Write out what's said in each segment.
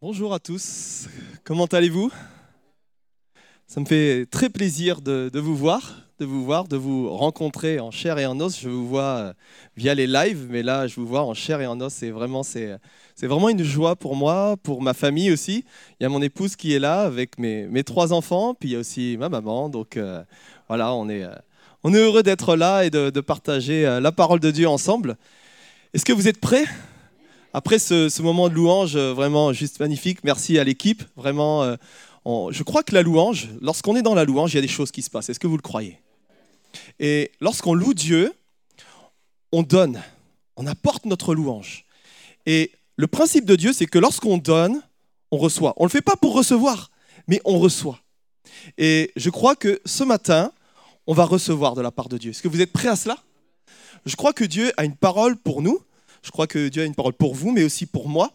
Bonjour à tous, comment allez-vous? Ça me fait très plaisir de, vous voir, de vous voir, de vous rencontrer en chair et en os. Je vous vois euh, via les lives, mais là je vous vois en chair et en os. C'est vraiment, vraiment une joie pour moi, pour ma famille aussi. Il y a mon épouse qui est là avec mes, mes trois enfants, puis il y a aussi ma maman. Donc euh, voilà, on est, euh, on est heureux d'être là et de partager la parole de Dieu ensemble. Est-ce que vous êtes prêts? Après ce, moment de louange, euh, vraiment juste magnifique, merci à l'équipe. Vraiment, euh, je crois que la louange, lorsqu'on est dans la louange, il y a des choses qui se passent. Est-ce que vous le croyez? Et lorsqu'on loue Dieu, on donne, on apporte notre louange. Et le principe de Dieu, c'est que lorsqu'on donne, on reçoit. On ne le fait pas pour recevoir, mais on reçoit. Et je crois que ce matin, on va recevoir de la part de Dieu. Est-ce que vous êtes prêts à cela? Je crois que Dieu a une parole pour nous je crois que Dieu a une parole pour vous, mais aussi pour moi.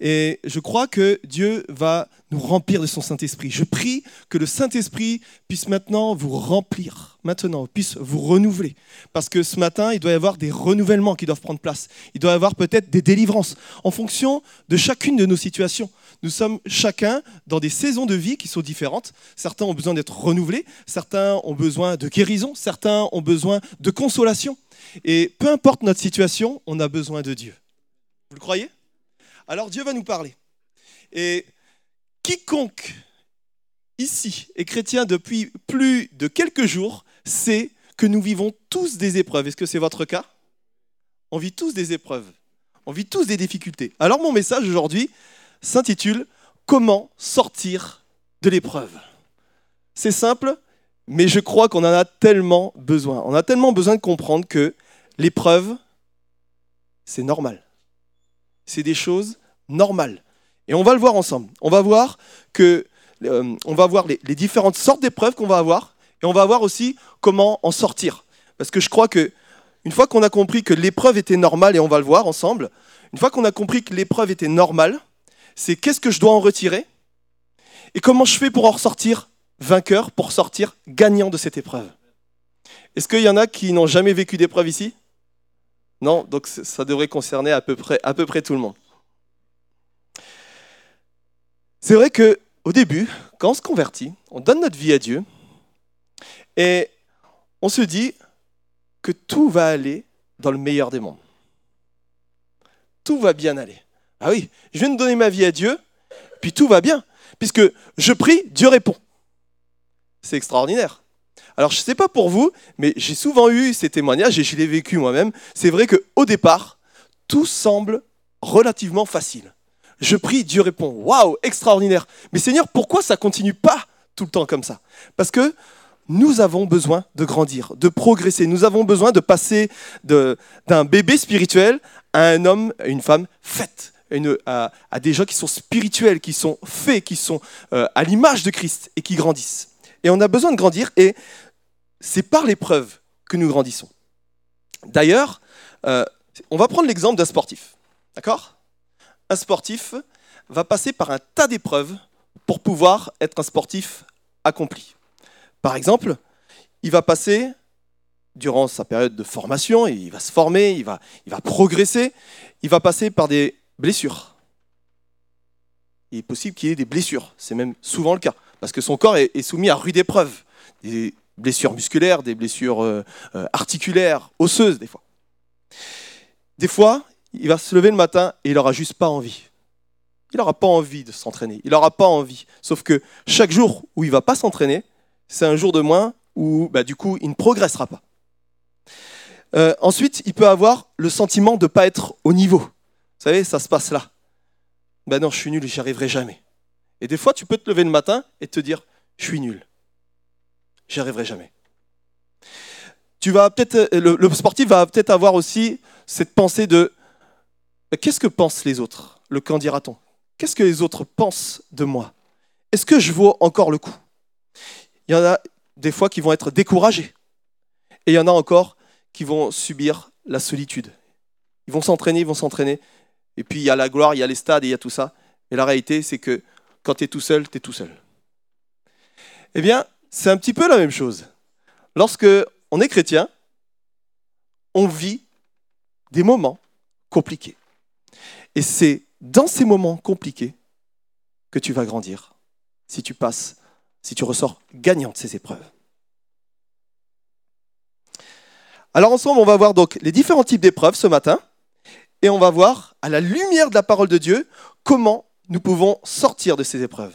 Et je crois que Dieu va nous remplir de son Saint-Esprit. Je prie que le Saint-Esprit puisse maintenant vous remplir, maintenant, puisse vous renouveler. Parce que ce matin, il doit y avoir des renouvellements qui doivent prendre place. Il doit y avoir peut-être des délivrances en fonction de chacune de nos situations. Nous sommes chacun dans des saisons de vie qui sont différentes. Certains ont besoin d'être renouvelés, certains ont besoin de guérison, certains ont besoin de consolation. Et peu importe notre situation, on a besoin de Dieu. Vous le croyez? Alors Dieu va nous parler. Et quiconque ici est chrétien depuis plus de quelques jours sait que nous vivons tous des épreuves. Est-ce que c'est votre cas? On vit tous des épreuves. On vit tous des difficultés. Alors mon message aujourd'hui s'intitule Comment sortir de l'épreuve? C'est simple, mais je crois qu'on en a tellement besoin. On a tellement besoin de comprendre que l'épreuve, c'est normal. C'est des choses normales. Et on va le voir ensemble. On va voir que euh, on va voir les, différentes sortes d'épreuves qu'on va avoir et on va voir aussi comment en sortir. Parce que je crois que une fois qu'on a compris que l'épreuve était normale et on va le voir ensemble, une fois qu'on a compris que l'épreuve était normale, c'est qu'est-ce que je dois en retirer et comment je fais pour en ressortir vainqueur, pour sortir gagnant de cette épreuve. Est-ce qu'il y en a qui n'ont jamais vécu d'épreuve ici? Non, donc ça devrait concerner à peu près, tout le monde. C'est vrai que au début, quand on se convertit, on donne notre vie à Dieu et on se dit que tout va aller dans le meilleur des mondes. Tout va bien aller. Ah oui, je viens de donner ma vie à Dieu, puis tout va bien. Puisque je prie, Dieu répond. C'est extraordinaire. Alors je ne sais pas pour vous, mais j'ai souvent eu ces témoignages et je l'ai vécu moi-même. C'est vrai qu'au départ, tout semble relativement facile. Je prie, Dieu répond. Waouh, extraordinaire. Mais Seigneur, pourquoi ça continue pas tout le temps comme ça? Parce que nous avons besoin de grandir, de progresser. Nous avons besoin de passer d'un bébé spirituel à un homme, à une femme faite, à, des gens qui sont spirituels, qui sont faits, qui sont euh, à l'image de Christ et qui grandissent. Et on a besoin de grandir et c'est par l'épreuve que nous grandissons. D'ailleurs, euh, on va prendre l'exemple d'un sportif. D'accord? Un sportif va passer par un tas d'épreuves pour pouvoir être un sportif accompli. Par exemple, il va passer durant sa période de formation, il va se former, il va, il va progresser, il va passer par des blessures. Il est possible qu'il ait des blessures, c'est même souvent le cas parce que son corps est, soumis à rude épreuve. Des blessures musculaires, des blessures euh, euh, articulaires, osseuses des fois. Des fois, il va se lever le matin et il n'aura juste pas envie. Il n'aura pas envie de s'entraîner. Il n'aura pas envie. Sauf que chaque jour où il ne va pas s'entraîner, c'est un jour de moins où bah, du coup il ne progressera pas. Euh, ensuite, il peut avoir le sentiment de ne pas être au niveau. Vous savez, ça se passe là. Ben non, je suis nul, j'y arriverai jamais. Et des fois, tu peux te lever le matin et te dire, je suis nul. J'y arriverai jamais. Tu vas peut-être, le, sportif va peut-être avoir aussi cette pensée de, qu'est-ce que pensent les autres? Le qu'en dira-t-on? Qu'est-ce que les autres pensent de moi? Est-ce que je vaux encore le coup? Il y en a des fois qui vont être découragés. Et il y en a encore qui vont subir la solitude. Ils vont s'entraîner, ils vont s'entraîner. Et puis il y a la gloire, il y a les stades, il y a tout ça. Mais la réalité, c'est que quand tu es tout seul, tu es tout seul. Eh bien, c'est un petit peu la même chose. Lorsque on est chrétien, on vit des moments compliqués. Et c'est dans ces moments compliqués que tu vas grandir si tu passes, si tu ressors gagnant de ces épreuves. Alors ensemble, on va voir donc les différents types d'épreuves ce matin et on va voir à la lumière de la parole de Dieu comment nous pouvons sortir de ces épreuves.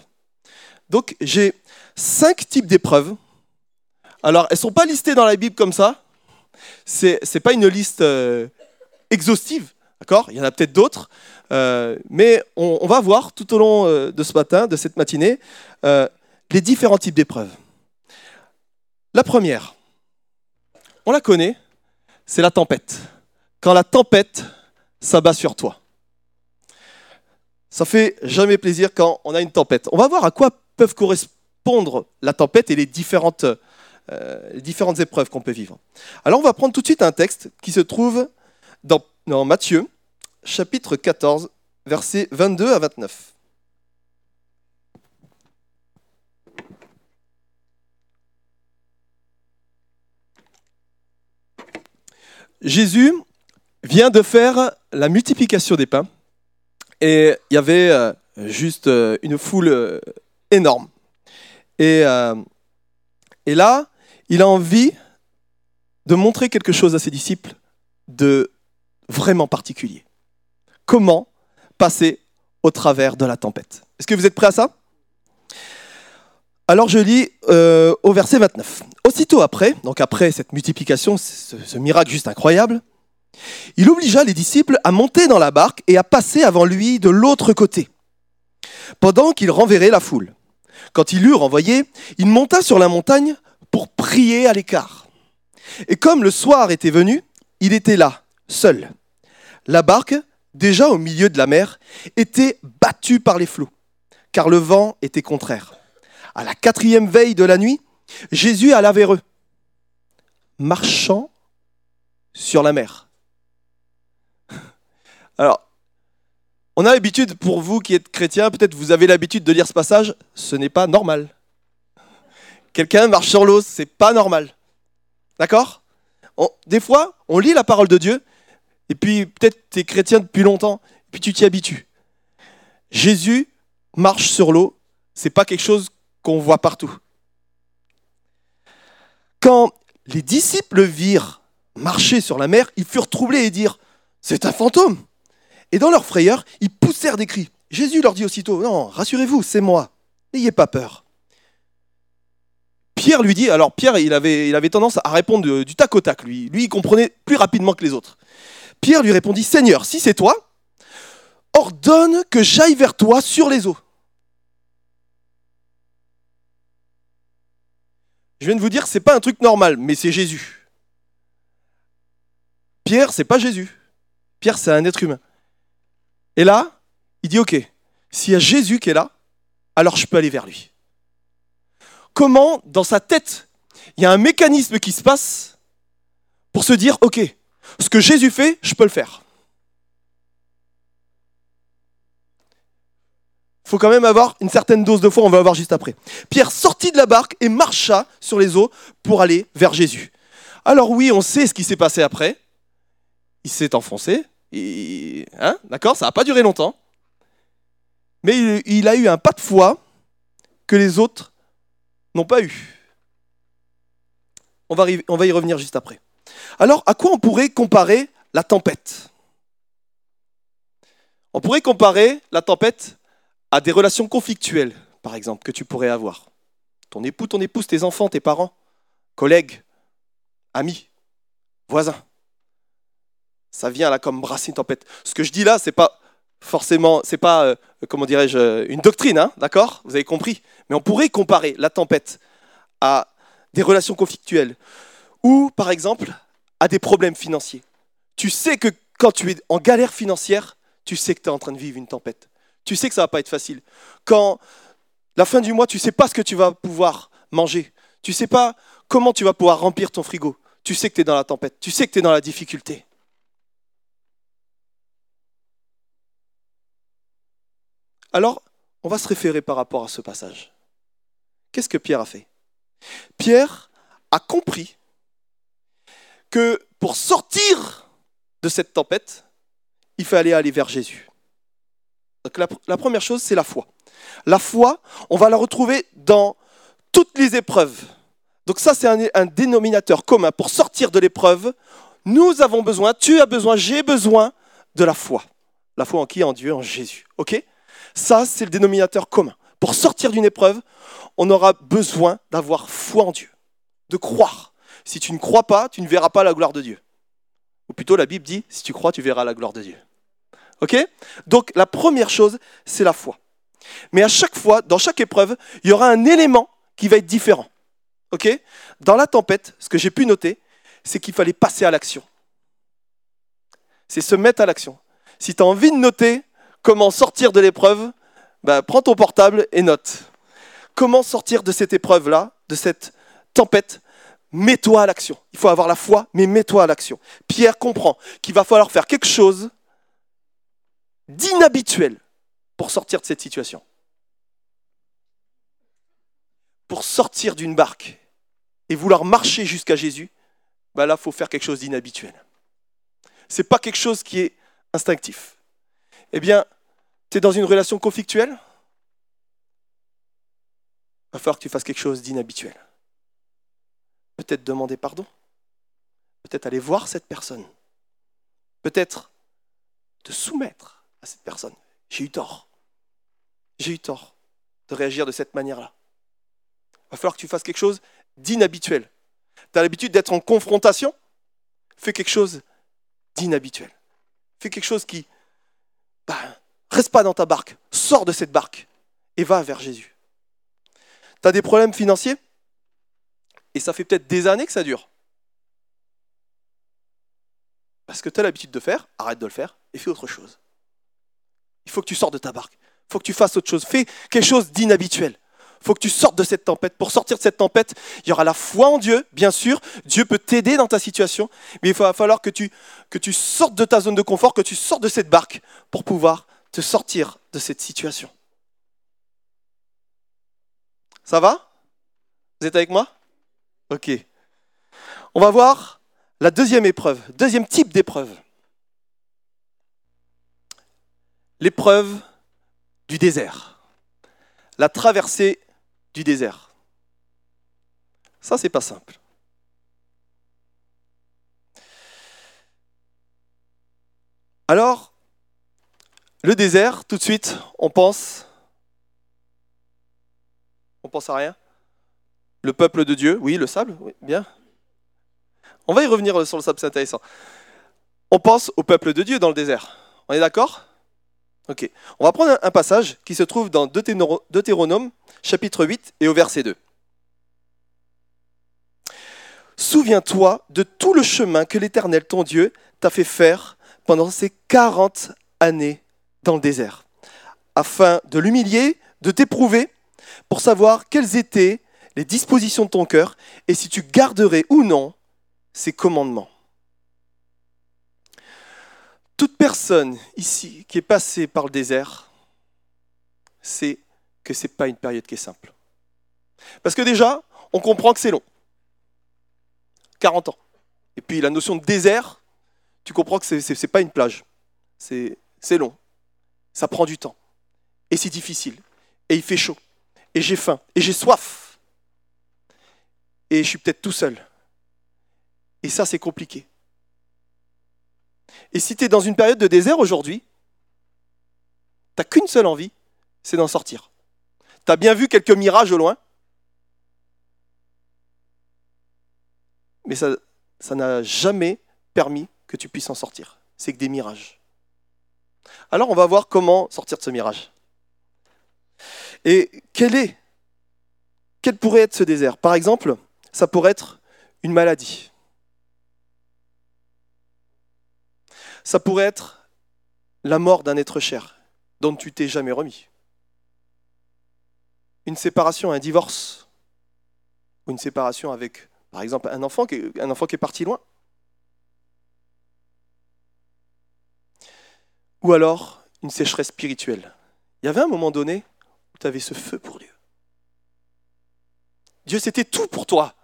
Donc j'ai cinq types d'épreuves. Alors elles ne sont pas listées dans la Bible comme ça. Ce n'est pas une liste euh, exhaustive, d'accord? Il y en a peut-être d'autres. Euh, mais on, va voir tout au long euh, de ce matin, de cette matinée, les différents types d'épreuves. La première, on la connaît, c'est la tempête. Quand la tempête s'abat sur toi. Ça fait jamais plaisir quand on a une tempête. On va voir à quoi peuvent correspondre la tempête et les différentes, euh, les différentes épreuves qu'on peut vivre. Alors on va prendre tout de suite un texte qui se trouve dans, dans Matthieu, chapitre 14, versets 22 à 29. Jésus vient de faire la multiplication des pains et il y avait euh, juste euh, une foule euh, énorme. Et, et là, il a envie de montrer quelque chose à ses disciples de vraiment particulier. Comment passer au travers de la tempête. Est-ce que vous êtes prêts à ça? Alors je lis au verset 29. Aussitôt après, donc après cette multiplication, ce miracle juste incroyable, il obligea les disciples à monter dans la barque et à passer avant lui de l'autre côté, pendant qu'il renverrait la foule. Quand il eut renvoyé, il monta sur la montagne pour prier à l'écart. Et comme le soir était venu, il était là, seul. La barque, déjà au milieu de la mer, était battue par les flots, car le vent était contraire. À la quatrième veille de la nuit, Jésus alla vers eux, marchant sur la mer. Alors, on a l'habitude, pour vous qui êtes chrétien, peut-être vous avez l'habitude de lire ce passage, ce n'est pas normal. Quelqu'un marche sur l'eau, c'est pas normal. D'accord? Des fois, on lit la parole de Dieu, et puis peut-être tu es chrétien depuis longtemps, et puis tu t'y habitues. Jésus marche sur l'eau, c'est pas quelque chose qu'on voit partout. Quand les disciples virent marcher sur la mer, ils furent troublés et dirent C'est un fantôme et dans leur frayeur, ils poussèrent des cris. Jésus leur dit aussitôt, non, rassurez-vous, c'est moi, n'ayez pas peur. Pierre lui dit, alors Pierre, il avait, tendance à répondre du tac au tac, lui. Lui, il comprenait plus rapidement que les autres. Pierre lui répondit, Seigneur, si c'est toi, ordonne que j'aille vers toi sur les eaux. Je viens de vous dire, c'est pas un truc normal, mais c'est Jésus. Pierre, c'est pas Jésus. Pierre, c'est un être humain. Et là, il dit, OK, s'il y a Jésus qui est là, alors je peux aller vers lui. Comment, dans sa tête, il y a un mécanisme qui se passe pour se dire, OK, ce que Jésus fait, je peux le faire. Il faut quand même avoir une certaine dose de foi, on va voir juste après. Pierre sortit de la barque et marcha sur les eaux pour aller vers Jésus. Alors oui, on sait ce qui s'est passé après. Il s'est enfoncé, hein, D'accord Ça n'a pas duré longtemps. Mais il, a eu un pas de foi que les autres n'ont pas eu. On va, on va y revenir juste après. Alors, à quoi on pourrait comparer la tempête? On pourrait comparer la tempête à des relations conflictuelles, par exemple, que tu pourrais avoir. Ton époux, ton épouse, tes enfants, tes parents, collègues, amis, voisins ça vient là comme brasser une tempête. Ce que je dis là, c'est pas forcément, c'est pas, euh, comment dirais-je, euh, une doctrine, hein, d'accord? Vous avez compris? Mais on pourrait comparer la tempête à des relations conflictuelles ou, par exemple, à des problèmes financiers. Tu sais que quand tu es en galère financière, tu sais que tu es en train de vivre une tempête. Tu sais que ça va pas être facile. Quand la fin du mois, tu sais pas ce que tu vas pouvoir manger. Tu sais pas comment tu vas pouvoir remplir ton frigo. Tu sais que tu es dans la tempête. Tu sais que tu es dans la difficulté. Alors, on va se référer par rapport à ce passage. Qu'est-ce que Pierre a fait? Pierre a compris que pour sortir de cette tempête, il fallait aller vers Jésus. Donc la, première chose, c'est la foi. La foi, on va la retrouver dans toutes les épreuves. Donc ça, c'est un, un dénominateur commun. Pour sortir de l'épreuve, nous avons besoin, tu as besoin, j'ai besoin de la foi. La foi en qui? En Dieu, en Jésus. OK? Ça, c'est le dénominateur commun. Pour sortir d'une épreuve, on aura besoin d'avoir foi en Dieu, de croire. Si tu ne crois pas, tu ne verras pas la gloire de Dieu. Ou plutôt, la Bible dit, si tu crois, tu verras la gloire de Dieu. OK? Donc, la première chose, c'est la foi. Mais à chaque fois, dans chaque épreuve, il y aura un élément qui va être différent. OK? Dans la tempête, ce que j'ai pu noter, c'est qu'il fallait passer à l'action. C'est se mettre à l'action. Si tu as envie de noter comment sortir de l'épreuve, bah, prends ton portable et note. Comment sortir de cette épreuve-là, de cette tempête? Mets-toi à l'action. Il faut avoir la foi, mais mets-toi à l'action. Pierre comprend qu'il va falloir faire quelque chose d'inhabituel pour sortir de cette situation. Pour sortir d'une barque et vouloir marcher jusqu'à Jésus, bah là, il faut faire quelque chose d'inhabituel. Ce n'est pas quelque chose qui est instinctif. Eh bien, tu es dans une relation conflictuelle? Il va falloir que tu fasses quelque chose d'inhabituel. Peut-être demander pardon. Peut-être aller voir cette personne. Peut-être te soumettre à cette personne. J'ai eu tort. J'ai eu tort de réagir de cette manière-là. Il va falloir que tu fasses quelque chose d'inhabituel. Tu as l'habitude d'être en confrontation, fais quelque chose d'inhabituel. Fais quelque chose qui... Bah, reste pas dans ta barque, sors de cette barque et va vers Jésus. Tu as des problèmes financiers? Et ça fait peut-être des années que ça dure. Parce que tu as l'habitude de faire, arrête de le faire et fais autre chose. Il faut que tu sors de ta barque. Il faut que tu fasses autre chose. Fais quelque chose d'inhabituel faut que tu sortes de cette tempête. Pour sortir de cette tempête, il y aura la foi en Dieu, bien sûr. Dieu peut t'aider dans ta situation, mais il va falloir que tu, que tu sortes de ta zone de confort, que tu sortes de cette barque pour pouvoir te sortir de cette situation. Ça va? Vous êtes avec moi? Ok. On va voir la deuxième épreuve, deuxième type d'épreuve. L'épreuve du désert. La traversée du désert. Ça, c'est pas simple. Alors, le désert, tout de suite, on pense. On pense à rien Le peuple de Dieu, oui, le sable, oui, bien. On va y revenir sur le sable, c'est intéressant. On pense au peuple de Dieu dans le désert. On est d'accord? On va prendre un passage qui se trouve dans Deutéronome, chapitre 8 et au verset 2. Souviens-toi de tout le chemin que l'Éternel, ton Dieu, t'a fait faire pendant ces 40 années dans le désert, afin de l'humilier, de t'éprouver, pour savoir quelles étaient les dispositions de ton cœur et si tu garderais ou non ses commandements. Toute personne ici qui est passée par le désert sait que ce n'est pas une période qui est simple. Parce que déjà, on comprend que c'est long. 40 ans. Et puis la notion de désert, tu comprends que ce n'est pas une plage. C'est long. Ça prend du temps. Et c'est difficile. Et il fait chaud. Et j'ai faim. Et j'ai soif. Et je suis peut-être tout seul. Et ça, c'est compliqué. Et si tu es dans une période de désert aujourd'hui, tu n'as qu'une seule envie, c'est d'en sortir. Tu as bien vu quelques mirages au loin, mais ça n'a jamais permis que tu puisses en sortir. C'est que des mirages. Alors on va voir comment sortir de ce mirage. Et quel est Quel pourrait être ce désert? Par exemple, ça pourrait être une maladie. Ça pourrait être la mort d'un être cher dont tu t'es jamais remis. Une séparation, un divorce, ou une séparation avec, par exemple, un enfant qui est, un enfant qui est parti loin. Ou alors une sécheresse spirituelle. Il y avait un moment donné où tu avais ce feu pour Dieu. Dieu, c'était tout pour toi.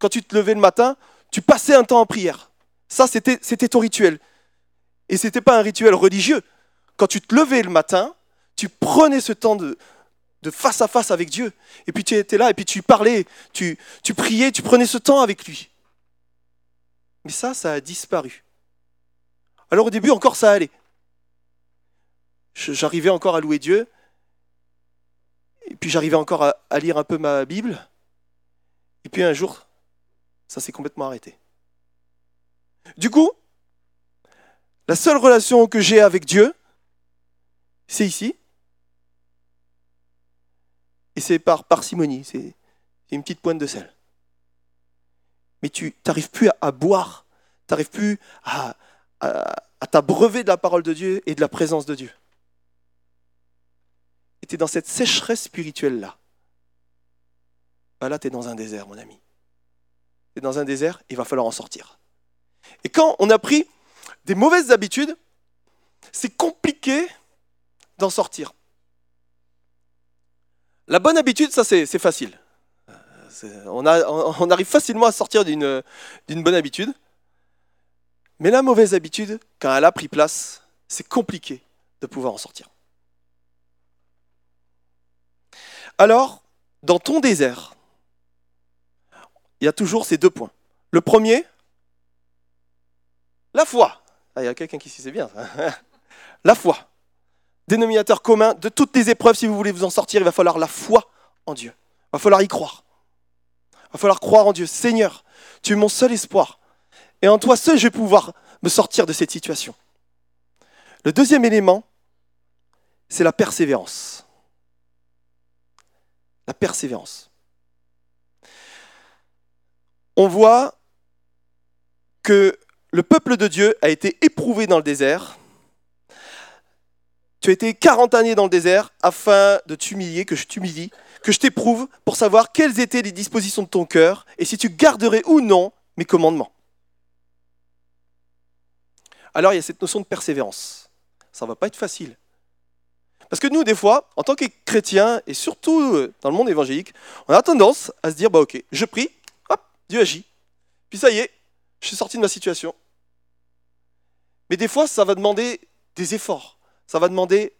Quand tu te levais le matin, tu passais un temps en prière. Ça, c'était ton rituel. Et ce n'était pas un rituel religieux. Quand tu te levais le matin, tu prenais ce temps de, de face à face avec Dieu. Et puis tu étais là, et puis tu parlais, tu, tu priais, tu prenais ce temps avec lui. Mais ça, ça a disparu. Alors au début, encore ça allait. J'arrivais encore à louer Dieu, et puis j'arrivais encore à, à lire un peu ma Bible. Et puis un jour, ça s'est complètement arrêté. Du coup, la seule relation que j'ai avec Dieu, c'est ici. Et c'est par parcimonie, c'est une petite pointe de sel. Mais tu n'arrives plus à, boire, tu n'arrives plus à, t'abreuver de la parole de Dieu et de la présence de Dieu. Et tu es dans cette sécheresse spirituelle-là. Bah là, tu es dans un désert, mon ami. Tu es dans un désert, il va falloir en sortir. Et quand on a pris des mauvaises habitudes, c'est compliqué d'en sortir. La bonne habitude, ça c'est facile. On, arrive facilement à sortir d'une bonne habitude. Mais la mauvaise habitude, quand elle a pris place, c'est compliqué de pouvoir en sortir. Alors, dans ton désert, il y a toujours ces deux points. Le premier, la foi. Ah, il y a quelqu'un qui sait bien. la foi. Dénominateur commun de toutes les épreuves, si vous voulez vous en sortir, il va falloir la foi en Dieu. Il va falloir y croire. Il va falloir croire en Dieu. Seigneur, tu es mon seul espoir. Et en toi seul, je vais pouvoir me sortir de cette situation. Le deuxième élément, c'est la persévérance. La persévérance. On voit que le peuple de Dieu a été éprouvé dans le désert. Tu as été 40 années dans le désert afin de t'humilier, que je t'humilie, que je t'éprouve pour savoir quelles étaient les dispositions de ton cœur et si tu garderais ou non mes commandements. Alors il y a cette notion de persévérance. Ça ne va pas être facile. Parce que nous, des fois, en tant que chrétiens, et surtout euh, dans le monde évangélique, on a tendance à se dire, bah ok, je prie, hop, Dieu agit. Puis ça y est, je suis sorti de ma situation. Mais des fois, ça va demander des efforts, ça va demander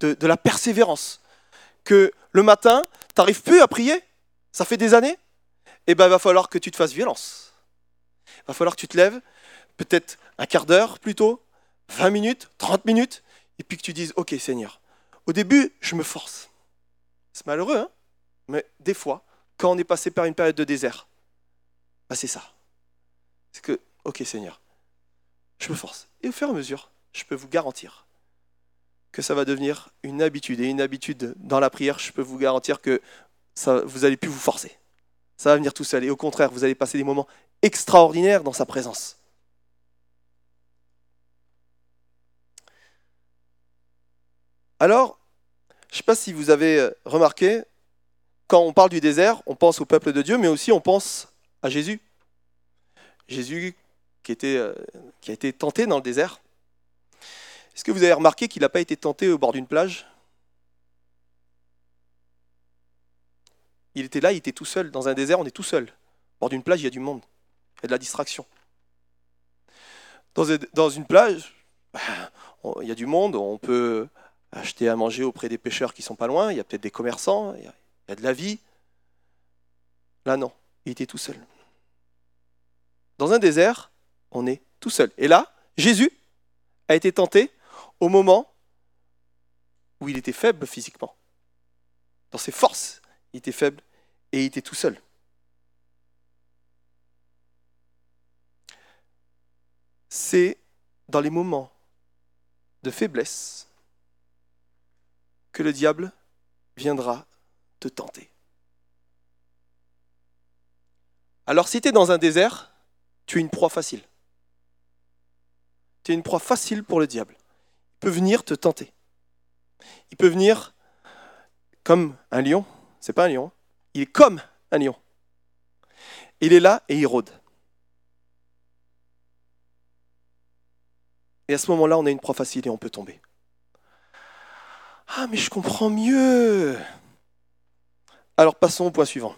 de, la persévérance. Que le matin, tu n'arrives plus à prier, ça fait des années, et eh ben il va falloir que tu te fasses violence. Il va falloir que tu te lèves, peut-être un quart d'heure plutôt, 20 minutes, 30 minutes, et puis que tu dises, ok Seigneur, au début, je me force. C'est malheureux, hein mais des fois, quand on est passé par une période de désert, bah c'est ça. C'est que, ok Seigneur, je me force. Et au fur et à mesure, je peux vous garantir que ça va devenir une habitude. Et une habitude dans la prière, je peux vous garantir que vous n'allez plus vous forcer. Ça va venir tout seul. Et au contraire, vous allez passer des moments extraordinaires dans sa présence. Alors, je ne sais pas si vous avez euh, remarqué, quand on parle du désert, on pense au peuple de Dieu, mais aussi on pense à Jésus. Jésus euh, qui a été tenté dans le désert. Est-ce que vous avez remarqué qu'il n'a pas été tenté au bord d'une plage? Il était là, il était tout seul. Dans un désert, on est tout seul. Au bord d'une plage, il y a du monde. Il y a de la distraction. Dans une plage, bah, il y a du monde, on peut acheter à manger auprès des pêcheurs qui sont pas loin, il y a peut-être des commerçants, il y a de la vie. Là, non, il était tout seul. Dans un désert, on est tout seul. Et là, Jésus a été tenté au moment où il était faible physiquement. Dans ses forces, il était faible et il était tout seul. C'est dans les moments de faiblesse que le diable viendra te tenter. Alors si tu es dans un désert, tu es une proie facile. Tu es une proie facile pour le diable. Il peut venir te tenter. Il peut venir comme un lion. C'est pas un lion. Il est comme un lion. Il est là et il rôde. Et à ce moment-là, on a une proie facile et on peut tomber. Ah, mais je comprends mieux. Alors passons au point suivant.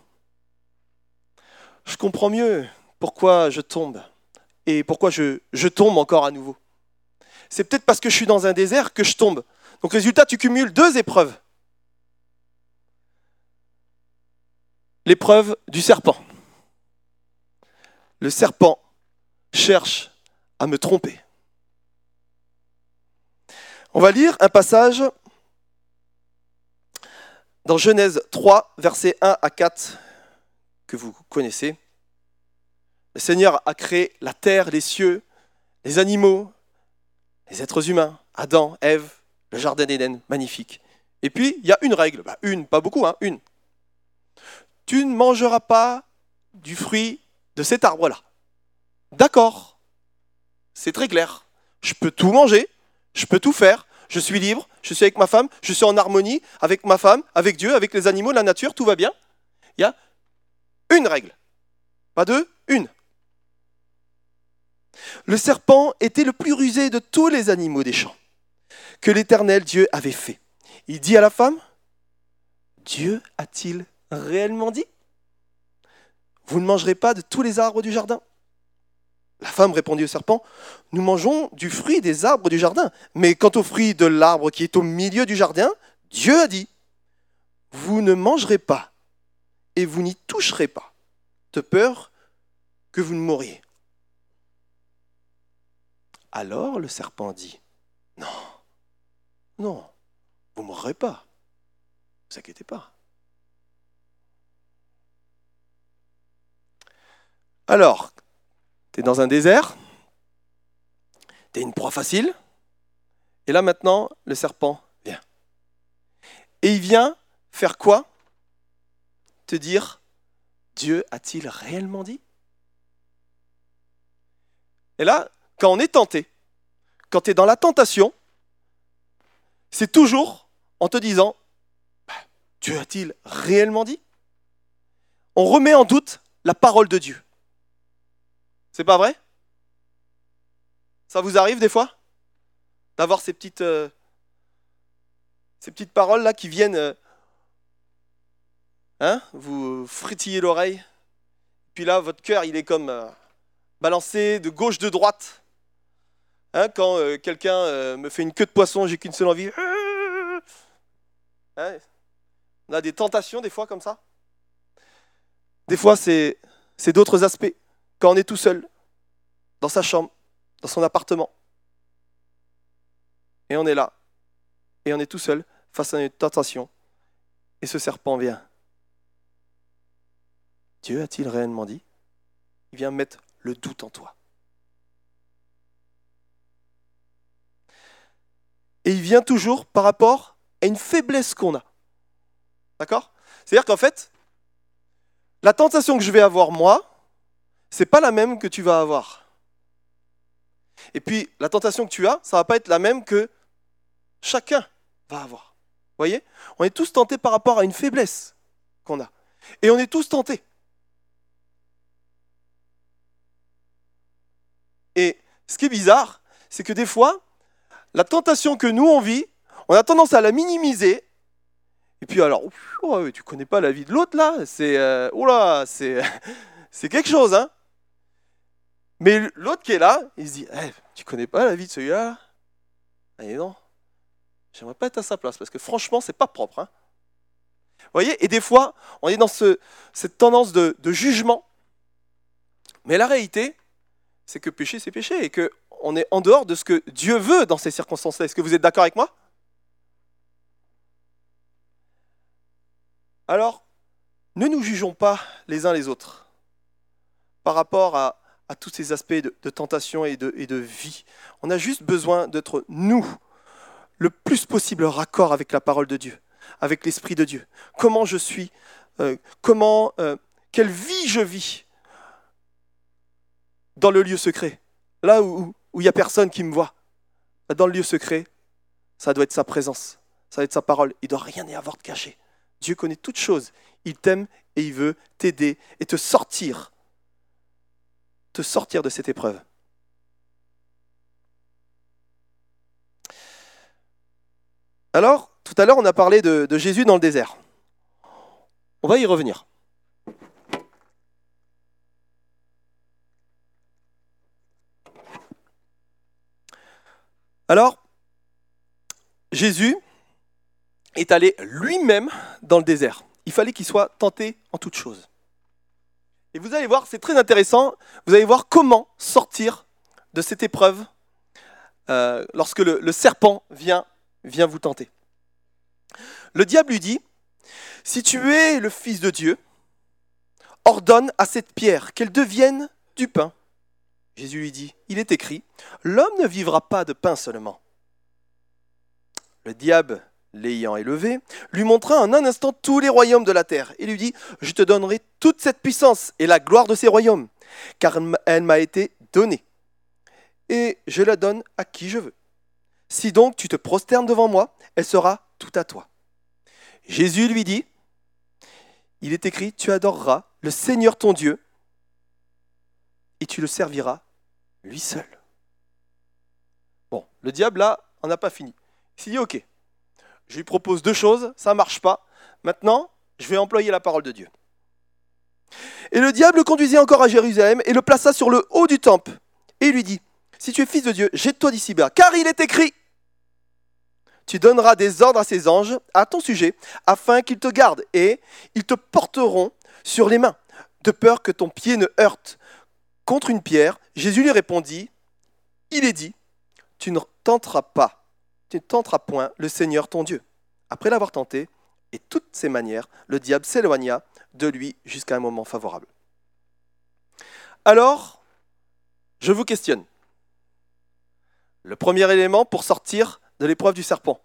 Je comprends mieux pourquoi je tombe et pourquoi je, tombe encore à nouveau? C'est peut-être parce que je suis dans un désert que je tombe. Donc résultat, tu cumules deux épreuves. L'épreuve du serpent. Le serpent cherche à me tromper. On va lire un passage dans Genèse 3, versets 1 à 4, que vous connaissez. Le Seigneur a créé la terre, les cieux, les animaux, les êtres humains, Adam, Ève, le jardin d'Éden, magnifique. Et puis, il y a une règle, bah, une, pas beaucoup, hein, une. Tu ne mangeras pas du fruit de cet arbre-là. D'accord, c'est très clair. Je peux tout manger, je peux tout faire, je suis libre, je suis avec ma femme, je suis en harmonie avec ma femme, avec Dieu, avec les animaux, la nature, tout va bien. Il y a une règle. Pas deux, une. Le serpent était le plus rusé de tous les animaux des champs que l'Éternel Dieu avait fait. Il dit à la femme, Dieu a-t-il réellement dit Vous ne mangerez pas de tous les arbres du jardin? La femme répondit au serpent, Nous mangeons du fruit des arbres du jardin, mais quant au fruit de l'arbre qui est au milieu du jardin, Dieu a dit, Vous ne mangerez pas et vous n'y toucherez pas, de peur que vous ne mouriez. Alors le serpent dit, Non, non, vous ne mourrez pas. Ne vous inquiétez pas. Alors, tu es dans un désert, tu es une proie facile, et là maintenant, le serpent vient. Et il vient faire quoi? Te dire, Dieu a-t-il réellement dit? Et là, quand on est tenté, quand tu es dans la tentation, c'est toujours en te disant, bah, Dieu a-t-il réellement dit? On remet en doute la parole de Dieu. C'est pas vrai? Ça vous arrive des fois D'avoir ces petites, euh, ces petites paroles là qui viennent euh, hein, vous fritiller l'oreille? Puis là, votre cœur, il est comme euh, balancé de gauche, de droite. Hein, quand euh, quelqu'un euh, me fait une queue de poisson, j'ai qu'une seule envie. Hein, on a des tentations des fois comme ça. Des fois, c'est d'autres aspects. Quand on est tout seul, dans sa chambre, dans son appartement, et on est là, et on est tout seul face à une tentation, et ce serpent vient. Dieu a-t-il réellement dit? Il vient mettre le doute en toi. Et il vient toujours par rapport à une faiblesse qu'on a. D'accord? C'est-à-dire qu'en fait, la tentation que je vais avoir moi, c'est pas la même que tu vas avoir. Et puis la tentation que tu as, ça va pas être la même que chacun va avoir. Vous voyez? On est tous tentés par rapport à une faiblesse qu'on a. Et on est tous tentés. Et ce qui est bizarre, c'est que des fois, la tentation que nous on vit, on a tendance à la minimiser. Et puis alors, oh, tu connais pas la vie de l'autre là, c'est euh, là, c'est c'est quelque chose hein. Mais l'autre qui est là, il se dit, eh, tu connais pas la vie de celui-là? Allez non, j'aimerais pas être à sa place parce que franchement c'est pas propre. Hein. Vous voyez Et des fois, on est dans ce, cette tendance de, de jugement. Mais la réalité, c'est que péché, c'est péché et que on est en dehors de ce que Dieu veut dans ces circonstances-là. Est-ce que vous êtes d'accord avec moi? Alors, ne nous jugeons pas les uns les autres par rapport à, tous ces aspects de, tentation et de, vie. On a juste besoin d'être, nous, le plus possible raccord avec la parole de Dieu, avec l'Esprit de Dieu. Comment je suis, euh, comment, euh, quelle vie je vis dans le lieu secret, là où, où il n'y a personne qui me voit. Dans le lieu secret, ça doit être sa présence, ça doit être sa parole. Il ne doit rien y avoir de caché. Dieu connaît toutes choses. Il t'aime et il veut t'aider et te sortir, te sortir de cette épreuve. Alors, tout à l'heure, on a parlé de, de Jésus dans le désert. On va y revenir. Alors, Jésus est allé lui-même dans le désert. Il fallait qu'il soit tenté en toutes choses. Et vous allez voir, c'est très intéressant, vous allez voir comment sortir de cette épreuve euh, lorsque le, serpent vient, vient vous tenter. Le diable lui dit, si tu es le Fils de Dieu, ordonne à cette pierre qu'elle devienne du pain. Jésus lui dit, il est écrit, l'homme ne vivra pas de pain seulement. Le diable, l'ayant élevé, lui montra en un instant tous les royaumes de la terre et lui dit, je te donnerai toute cette puissance et la gloire de ces royaumes, car elle m'a été donnée, et je la donne à qui je veux. Si donc tu te prosternes devant moi, elle sera tout à toi. Jésus lui dit, il est écrit, tu adoreras le Seigneur ton Dieu et tu le serviras lui seul. Bon, le diable là, on n'a pas fini. Il s'est dit, ok, je lui propose deux choses, ça ne marche pas. Maintenant, je vais employer la parole de Dieu. Et le diable le conduisit encore à Jérusalem et le plaça sur le haut du temple. Et lui dit, si tu es fils de Dieu, jette-toi d'ici bas, car il est écrit, tu donneras des ordres à ces anges à ton sujet, afin qu'ils te gardent, et ils te porteront sur les mains, de peur que ton pied ne heurte contre une pierre. Jésus lui répondit, il est dit, tu ne tenteras pas, tu ne tenteras point le Seigneur ton Dieu. Après l'avoir tenté, et toutes ses manières, le diable s'éloigna de lui jusqu'à un moment favorable. Alors, je vous questionne. Le premier élément pour sortir de l'épreuve du serpent.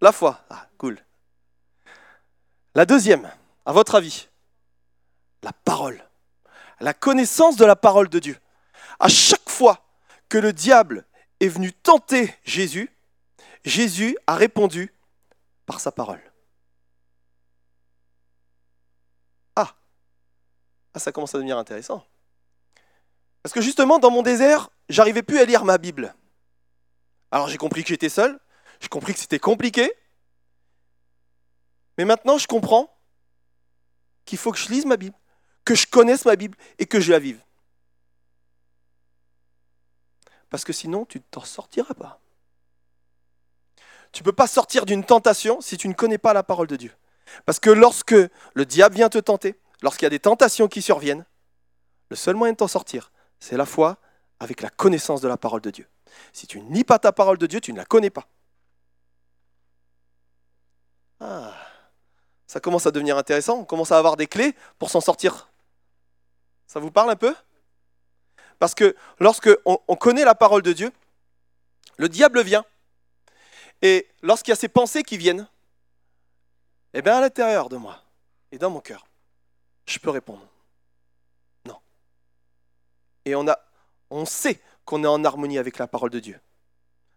La foi. Ah, cool. La deuxième, à votre avis, la parole. La connaissance de la parole de Dieu. À chaque fois que le diable est venu tenter Jésus, Jésus a répondu par sa parole. Ah, ah ça commence à devenir intéressant. Parce que justement, dans mon désert, j'arrivais plus à lire ma Bible. Alors j'ai compris que j'étais seul, j'ai compris que c'était compliqué, mais maintenant je comprends qu'il faut que je lise ma Bible, que je connaisse ma Bible et que je la vive. Parce que sinon, tu ne t'en sortiras pas. Tu ne peux pas sortir d'une tentation si tu ne connais pas la parole de Dieu. Parce que lorsque le diable vient te tenter, lorsqu'il y a des tentations qui surviennent, le seul moyen de t'en sortir, c'est la foi avec la connaissance de la parole de Dieu. Si tu ne lis pas ta parole de Dieu, tu ne la connais pas. Ah, ça commence à devenir intéressant. On commence à avoir des clés pour s'en sortir. Ça vous parle un peu? Parce que lorsque on, connaît la parole de Dieu, le diable vient. Et lorsqu'il y a ces pensées qui viennent, eh bien à l'intérieur de moi et dans mon cœur, je peux répondre. Non. Et on, a, on sait qu'on est en harmonie avec la parole de Dieu.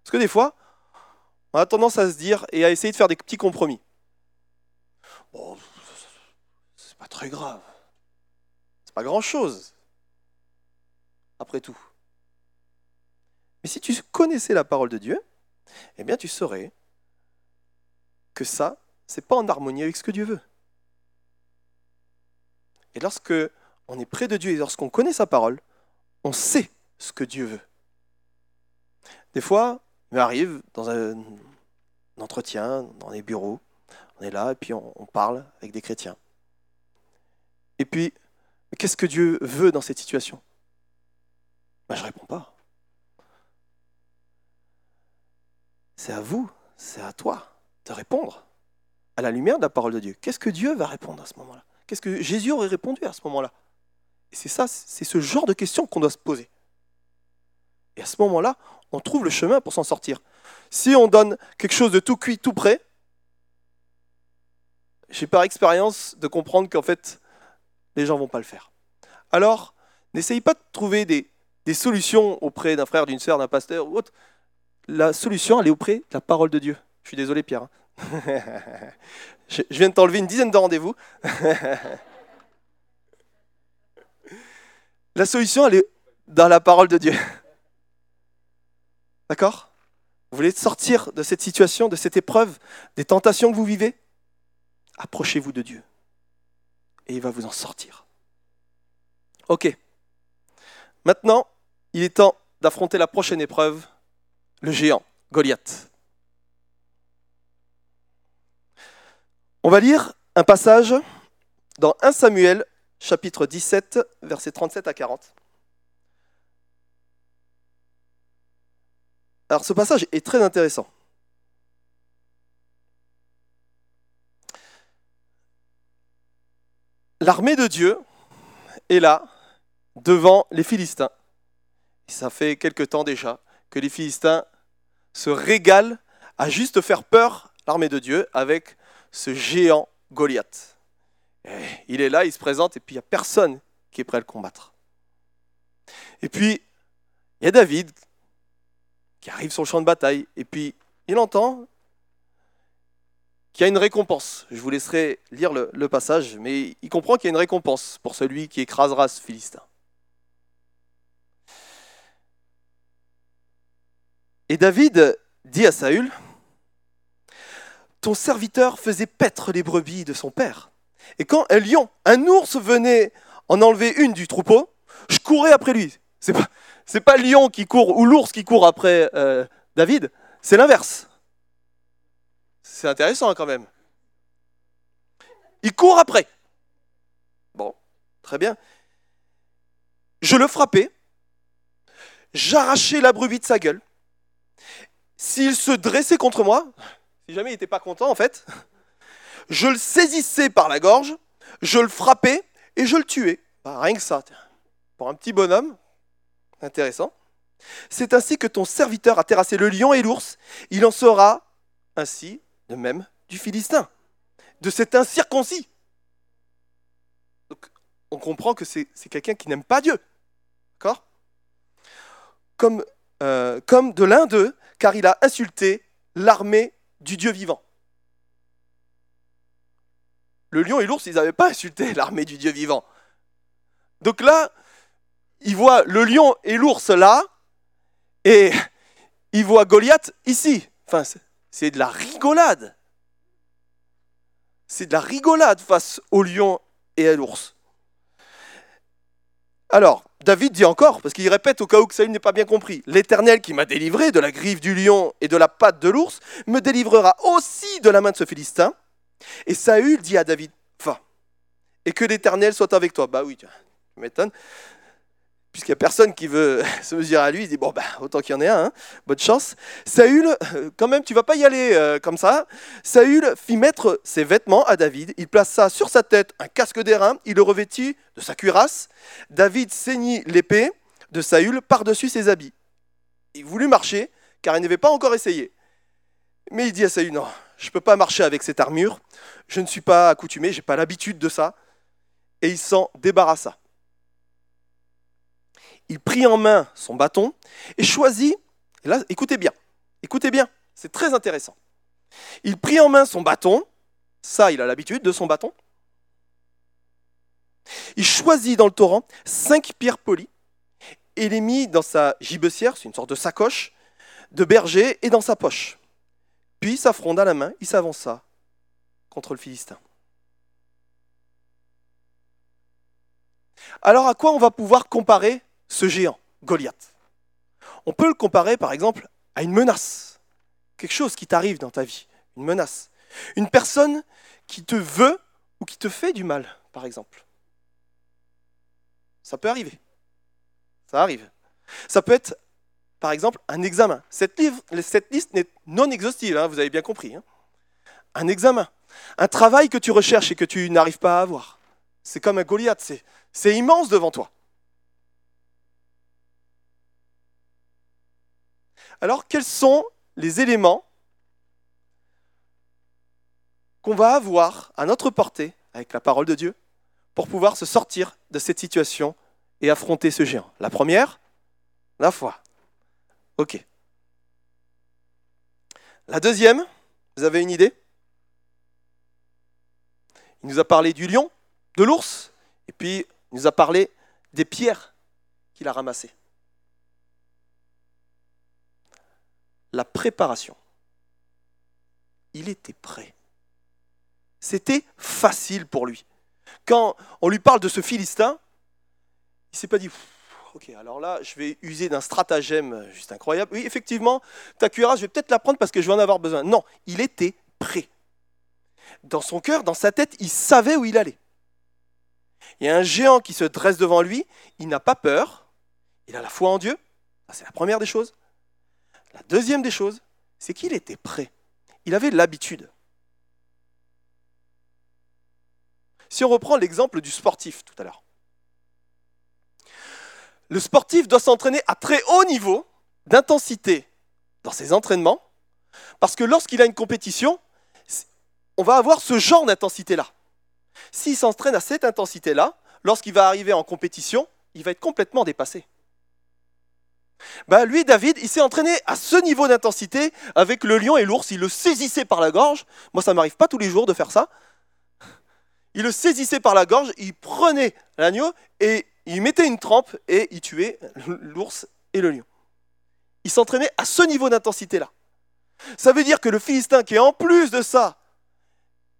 Parce que des fois, on a tendance à se dire et à essayer de faire des petits compromis. Bon, c'est pas très grave. Pas grand-chose. Après tout. Mais si tu connaissais la parole de Dieu, eh bien tu saurais que ça, c'est pas en harmonie avec ce que Dieu veut. Et lorsque on est près de Dieu et lorsqu'on connaît sa parole, on sait ce que Dieu veut. Des fois, il m'arrive dans un entretien, dans les bureaux, on est là et puis on, parle avec des chrétiens. Et puis, qu'est-ce que Dieu veut dans cette situation? Ben, Je ne réponds pas. C'est à vous, c'est à toi de répondre à la lumière de la parole de Dieu. Qu'est-ce que Dieu va répondre à ce moment-là? Qu'est-ce que Jésus aurait répondu à ce moment-là? Et c'est ça, c'est ce genre de questions qu'on doit se poser. Et à ce moment-là, on trouve le chemin pour s'en sortir. Si on donne quelque chose de tout cuit, tout prêt, j'ai par expérience de comprendre qu'en fait, les gens vont pas le faire. Alors, n'essaye pas de trouver des, solutions auprès d'un frère, d'une sœur, d'un pasteur ou autre. La solution, elle est auprès de la parole de Dieu. Je suis désolé, Pierre. Hein. je viens de t'enlever une dizaine de rendez-vous. la solution, elle est dans la parole de Dieu. D'accord? Vous voulez sortir de cette situation, de cette épreuve, des tentations que vous vivez? Approchez-vous de Dieu et il va vous en sortir. Ok. Maintenant, il est temps d'affronter la prochaine épreuve, le géant, Goliath. On va lire un passage dans 1 Samuel chapitre 17, versets 37 à 40. Alors ce passage est très intéressant. L'armée de Dieu est là, devant les Philistins. ça fait quelque temps déjà que les Philistins se régalent à juste faire peur l'armée de Dieu avec ce géant Goliath. il est là, il se présente, et puis il n'y a personne qui est prêt à le combattre. Et puis, il y a David qui arrive sur le champ de bataille, et puis il entend qu'il a une récompense. Je vous laisserai lire le, passage, mais il comprend qu'il y a une récompense pour celui qui écrasera ce Philistin. Et David dit à Saül, Ton serviteur faisait paître les brebis de son père. Et quand un lion, un ours venait en enlever une du troupeau, je courais après lui. C'est pas, pas le lion qui court ou l'ours qui court après euh, David, c'est l'inverse. C'est intéressant quand même. Il court après. Bon, très bien. Je le frappais, j'arrachais la brebis de sa gueule, s'il se dressait contre moi, si jamais il n'était pas content en fait, je le saisissais par la gorge, je le frappais et je le tuais. Bah, rien que ça. Pour un petit bonhomme, intéressant. C'est ainsi que ton serviteur a terrassé le lion et l'ours. Il en sera ainsi de même du Philistin, de cet incirconcis. Donc, on comprend que c'est quelqu'un qui n'aime pas Dieu. D'accord? Comme, euh, comme de l'un d'eux car il a insulté l'armée du Dieu vivant. Le lion et l'ours, ils n'avaient pas insulté l'armée du Dieu vivant. Donc là, il voit le lion et l'ours là, et il voit Goliath ici. Enfin, c'est de la rigolade. C'est de la rigolade face au lion et à l'ours. Alors, David dit encore, parce qu'il répète au cas où que Saül n'ait pas bien compris, l'Éternel qui m'a délivré de la griffe du lion et de la patte de l'ours, me délivrera aussi de la main de ce Philistin. Et Saül dit à David, va, et que l'Éternel soit avec toi. Bah oui, tu m'étonnes puisqu'il n'y a personne qui veut se mesurer à lui, il dit bon ben autant qu'il y en ait un, hein. bonne chance. Saül, euh, quand même, tu vas pas y aller euh, comme ça. Saül fit mettre ses vêtements à David, il plaça sur sa tête un casque d'airain, il le revêtit de sa cuirasse. David ceignit l'épée de Saül par-dessus ses habits. Il voulut marcher, car il n'avait pas encore essayé. Mais il dit à Saül non, je ne peux pas marcher avec cette armure, je ne suis pas accoutumé, j'ai pas l'habitude de ça. Et il s'en débarrassa il prit en main son bâton et choisit, là, écoutez bien, écoutez bien, c'est très intéressant. Il prit en main son bâton, ça il a l'habitude de son bâton. Il choisit dans le torrent cinq pierres polies et les mit dans sa gibecière, c'est une sorte de sacoche, de berger et dans sa poche. Puis, sa fronde à la main, il s'avança contre le Philistin. Alors, à quoi on va pouvoir comparer ce géant, Goliath. On peut le comparer par exemple à une menace, quelque chose qui t'arrive dans ta vie, une menace. Une personne qui te veut ou qui te fait du mal, par exemple. Ça peut arriver. Ça arrive. Ça peut être, par exemple, un examen. Cette, liste n'est non exhaustive, hein, vous avez bien compris. Hein. Un examen. Un travail que tu recherches et que tu n'arrives pas à avoir. C'est comme un Goliath, c'est immense devant toi. Alors, quels sont les éléments qu'on va avoir à notre portée avec la parole de Dieu pour pouvoir se sortir de cette situation et affronter ce géant? La première, la foi. Ok. La deuxième, vous avez une idée? Il nous a parlé du lion, de l'ours, et puis il nous a parlé des pierres qu'il a ramassées. La préparation. Il était prêt. C'était facile pour lui. Quand on lui parle de ce Philistin, il s'est pas dit Ok, alors là, je vais user d'un stratagème juste incroyable. Oui, effectivement, ta cuirasse, je vais peut-être la prendre parce que je vais en avoir besoin. Non, il était prêt. dans son cœur, dans sa tête, il savait où il allait. Il y a un géant qui se dresse devant lui, il n'a pas peur, il a la foi en Dieu, c'est la première des choses. La deuxième des choses, c'est qu'il était prêt. Il avait l'habitude. Si on reprend l'exemple du sportif tout à l'heure, le sportif doit s'entraîner à très haut niveau d'intensité dans ses entraînements, parce que lorsqu'il a une compétition, on va avoir ce genre d'intensité-là. S'il s'entraîne à cette intensité-là, lorsqu'il va arriver en compétition, il va être complètement dépassé. Ben lui, David, il s'est entraîné à ce niveau d'intensité avec le lion et l'ours. Il le saisissait par la gorge. Moi, ça m'arrive pas tous les jours de faire ça. Il le saisissait par la gorge, il prenait l'agneau et il mettait une trempe et il tuait l'ours et le lion. Il s'entraînait à ce niveau d'intensité-là. Ça veut dire que le Philistin qui est en plus de ça,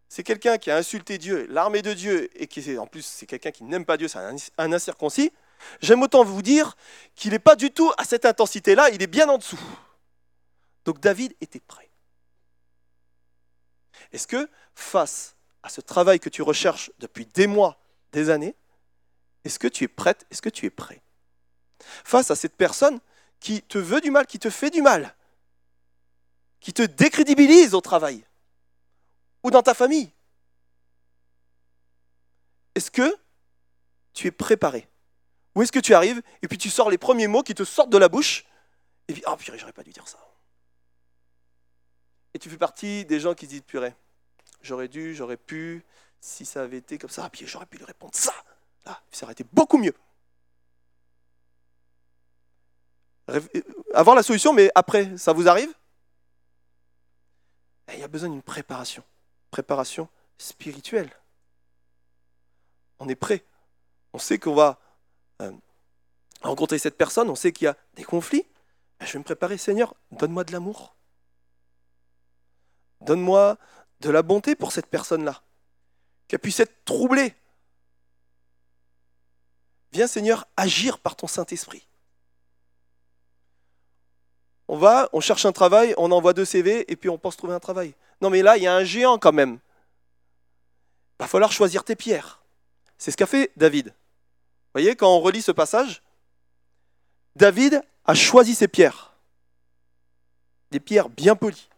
c'est quelqu'un qui a insulté Dieu, l'armée de Dieu, et qui en plus c'est quelqu'un qui n'aime pas Dieu, c'est un, incirconcis, j'aime autant vous dire qu'il n'est pas du tout à cette intensité-là, il est bien en dessous. Donc David était prêt. Est-ce que face à ce travail que tu recherches depuis des mois, des années, est-ce que tu es prête Est-ce que tu es prêt? Face à cette personne qui te veut du mal, qui te fait du mal, qui te décrédibilise au travail, ou dans ta famille Est-ce que tu es préparé? Ou est-ce que tu arrives et puis tu sors les premiers mots qui te sortent de la bouche et puis, oh, purée, j'aurais pas dû dire ça. Et tu fais partie des gens qui se disent, purée, j'aurais dû, j'aurais pu, si ça avait été comme ça, ah, puis j'aurais pu lui répondre ça. Là, ça aurait été beaucoup mieux. Avoir la solution, mais après, ça vous arrive? Eh, Il y a besoin d'une préparation préparation spirituelle. On est prêt. On sait qu'on va euh, rencontrer cette personne, on sait qu'il y a des conflits. Je vais me préparer, Seigneur, donne-moi de l'amour. Donne-moi de la bonté pour cette personne-là, qu'elle puisse être troublée. Viens, Seigneur, agir par ton Saint-Esprit. On va, on cherche un travail, on envoie deux CV et puis on pense trouver un travail. Non mais là, il y a un géant quand même. Il va falloir choisir tes pierres. C'est ce qu'a fait David. Vous voyez, quand on relit ce passage, David a choisi ses pierres. Des pierres bien polies.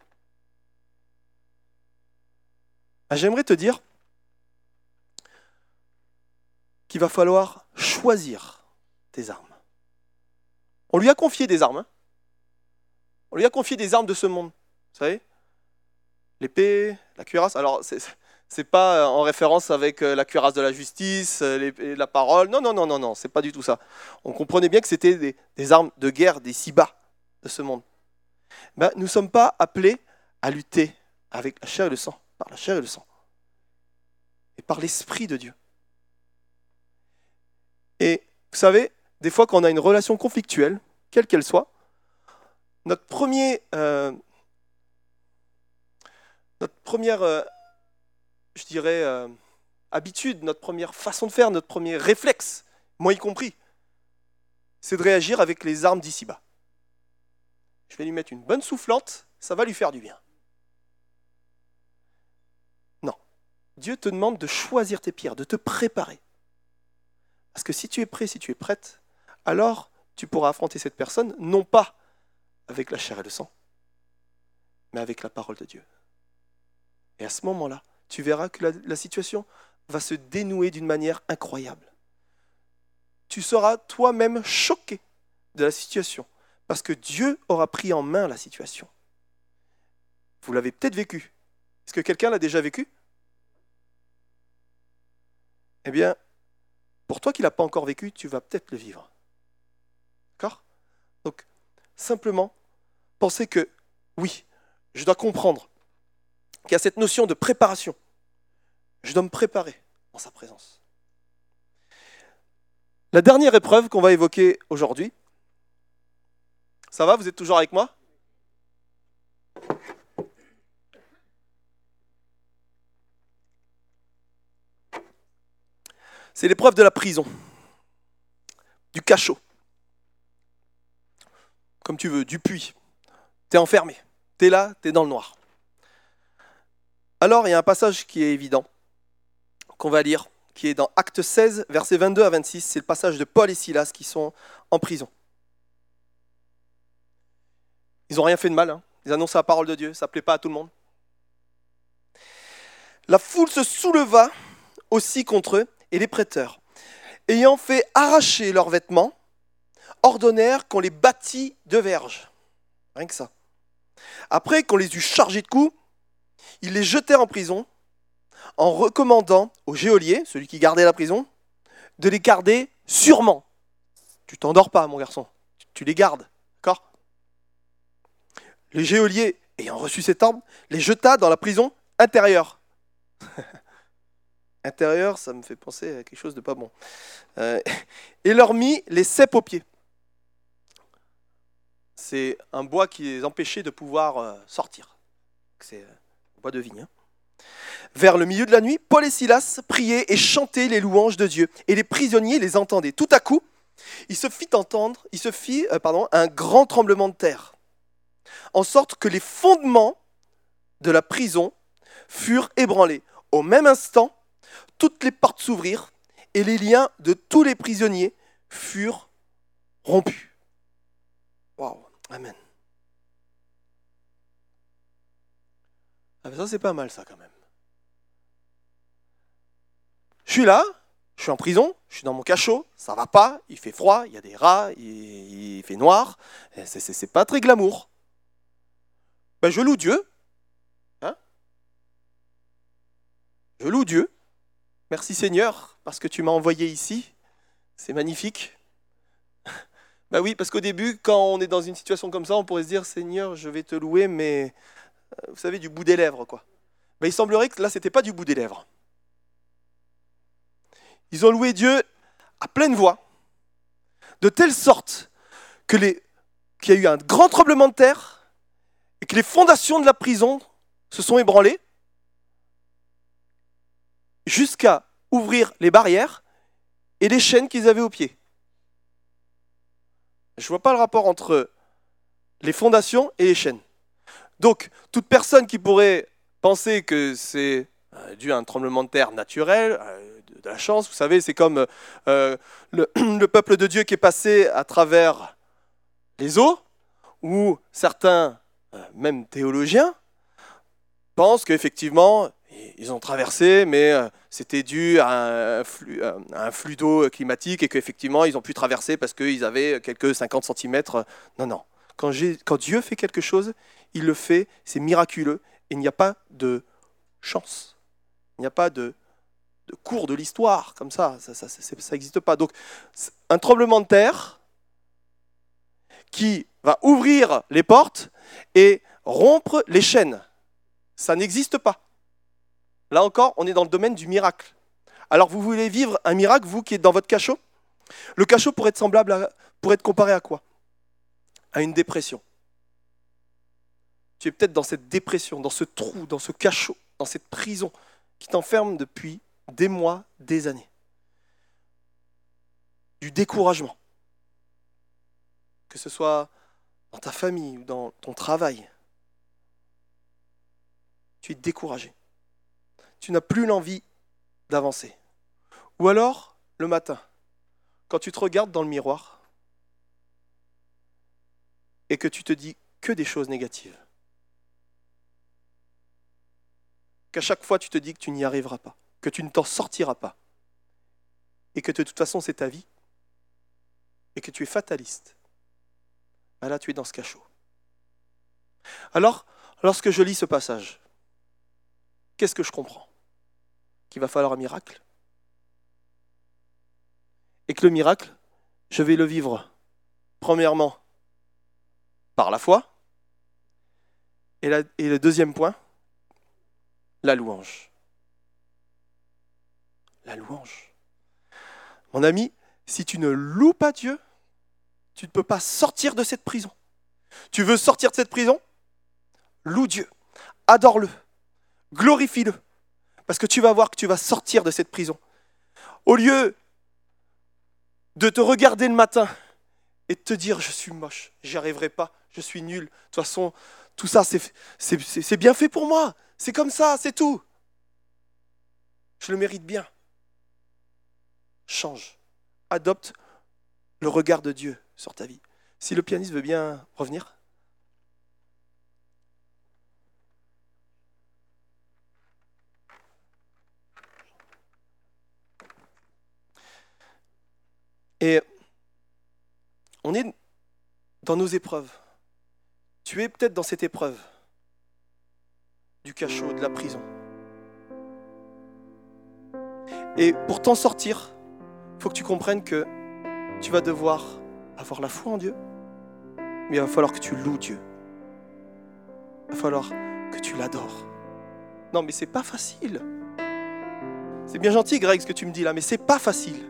Ah, j'aimerais te dire qu'il va falloir choisir tes armes. On lui a confié des armes. Hein. On lui a confié des armes de ce monde. Vous savez L'épée, la cuirasse. Alors, c'est n'est pas euh, en référence avec euh, la cuirasse de la justice, euh, la parole. Non, non, non, non, non, c'est pas du tout ça. On comprenait bien que c'était des, armes de guerre, des bas de ce monde. Ben, nous ne sommes pas appelés à lutter avec la chair et le sang, par la chair et le sang, et par l'Esprit de Dieu. Et vous savez, des fois quand on a une relation conflictuelle, quelle qu'elle soit, notre premier, notre première, je dirais, euh, habitude, notre première façon de faire, notre premier réflexe, moi y compris, c'est de réagir avec les armes d'ici-bas. Je vais lui mettre une bonne soufflante, ça va lui faire du bien. Non. Dieu te demande de choisir tes pierres, de te préparer. Parce que si tu es prêt, si tu es prête, alors tu pourras affronter cette personne, non pas avec la chair et le sang, mais avec la parole de Dieu. Et à ce moment-là, tu verras que la, situation va se dénouer d'une manière incroyable. Tu seras toi-même choqué de la situation, parce que Dieu aura pris en main la situation. Vous l'avez peut-être vécu. Est-ce que quelqu'un l'a déjà vécu? Eh bien, pour toi qui ne l'as pas encore vécu, tu vas peut-être le vivre. D'accord? Donc, simplement, penser que oui, je dois comprendre qu'il y a cette notion de préparation. Je dois me préparer en sa présence. La dernière épreuve qu'on va évoquer aujourd'hui, ça va, vous êtes toujours avec moi? C'est l'épreuve de la prison, du cachot, comme tu veux, du puits. Tu es enfermé. Tu es là, tu es dans le noir. Alors, il y a un passage qui est évident, qu'on va lire, qui est dans Acte 16, versets 22 à 26. C'est le passage de Paul et Silas qui sont en prison. Ils n'ont rien fait de mal. Hein. Ils annoncent la parole de Dieu. Ça ne plaît pas à tout le monde. La foule se souleva aussi contre eux et les prêteurs, ayant fait arracher leurs vêtements, ordonnèrent qu'on les bâtît de verges. Rien que ça. Après qu'on les eut chargés de coups, ils les jetèrent en prison en recommandant au geôlier, celui qui gardait la prison, de les garder sûrement. Tu t'endors pas, mon garçon. Tu les gardes. D'accord? Le geôlier, ayant reçu cet ordre, les jeta dans la prison intérieure. intérieure, ça me fait penser à quelque chose de pas bon. Euh, et leur mit les cèpes aux pieds. C'est un bois qui les empêchait de pouvoir euh, sortir. C'est euh, Hein. Vers le milieu de la nuit, Paul et Silas priaient et chantaient les louanges de Dieu, et les prisonniers les entendaient. Tout à coup, il se fit entendre, il se fit pardon, un grand tremblement de terre, en sorte que les fondements de la prison furent ébranlés. Au même instant, toutes les portes s'ouvrirent et les liens de tous les prisonniers furent rompus. Waouh, Amen. Ah ça c'est pas mal ça quand même. Je suis là, je suis en prison, je suis dans mon cachot, ça va pas, il fait froid, il y a des rats, il, fait noir, c'est pas très glamour. Ben, je loue Dieu. Hein je loue Dieu. Merci Seigneur, parce que tu m'as envoyé ici. C'est magnifique. Ben oui, parce qu'au début, quand on est dans une situation comme ça, on pourrait se dire Seigneur, je vais te louer, mais vous savez, du bout des lèvres, quoi. Ben, il semblerait que là, c'était pas du bout des lèvres. Ils ont loué Dieu à pleine voix, de telle sorte que qu'il y a eu un grand tremblement de terre et que les fondations de la prison se sont ébranlées jusqu'à ouvrir les barrières et les chaînes qu'ils avaient aux pieds. Je ne vois pas le rapport entre les fondations et les chaînes. Donc, toute personne qui pourrait penser que c'est euh, dû à un tremblement de terre naturel, euh, de la chance, vous savez, c'est comme euh, le, le, peuple de Dieu qui est passé à travers les eaux, ou certains, même théologiens, pensent qu'effectivement, ils ont traversé, mais c'était dû à un flux, d'eau climatique et qu'effectivement, ils ont pu traverser parce qu'ils avaient quelques 50 cm. Non, non. Quand, Dieu fait quelque chose, il le fait, c'est miraculeux, et il n'y a pas de chance. Il n'y a pas de, cours de l'histoire comme ça, ça n'existe pas. Donc, un tremblement de terre qui va ouvrir les portes et rompre les chaînes, ça n'existe pas. Là encore, on est dans le domaine du miracle. Alors vous voulez vivre un miracle, vous qui êtes dans votre cachot? Le cachot pourrait être semblable à, pourrait être comparé à quoi? À une dépression. Tu es peut-être dans cette dépression, dans ce trou, dans ce cachot, dans cette prison qui t'enferme depuis des mois, des années. Du découragement. Que ce soit dans ta famille ou dans ton travail. Tu es découragé tu n'as plus l'envie d'avancer. Ou alors, le matin, quand tu te regardes dans le miroir et que tu te dis que des choses négatives. Qu'à chaque fois tu te dis que tu n'y arriveras pas, que tu ne t'en sortiras pas, et que de toute façon c'est ta vie, et que tu es fataliste. Ben là, tu es dans ce cachot. Alors, lorsque je lis ce passage, qu'est-ce que je comprends? Qu'il va falloir un miracle? Et que le miracle, je vais le vivre, premièrement, par la foi. Et, et le deuxième point, la louange. La louange. Mon ami, si tu ne loues pas Dieu, tu ne peux pas sortir de cette prison. Tu veux sortir de cette prison? Loue Dieu. Adore-le glorifie-le. Parce que tu vas voir que tu vas sortir de cette prison. Au lieu de te regarder le matin et de te dire je suis moche, j'y arriverai pas, je suis nul, de toute façon, tout ça c'est bien fait pour moi. C'est comme ça, c'est tout. Je le mérite bien. Change. Adopte le regard de Dieu sur ta vie. Si le pianiste veut bien revenir. Et on est dans nos épreuves. Tu es peut-être dans cette épreuve du cachot, de la prison. Et pour t'en sortir, il faut que tu comprennes que tu vas devoir avoir la foi en Dieu, mais il va falloir que tu loues Dieu. Il va falloir que tu l'adores. Non, mais c'est pas facile. C'est bien gentil, Greg, ce que tu me dis là, mais c'est pas facile.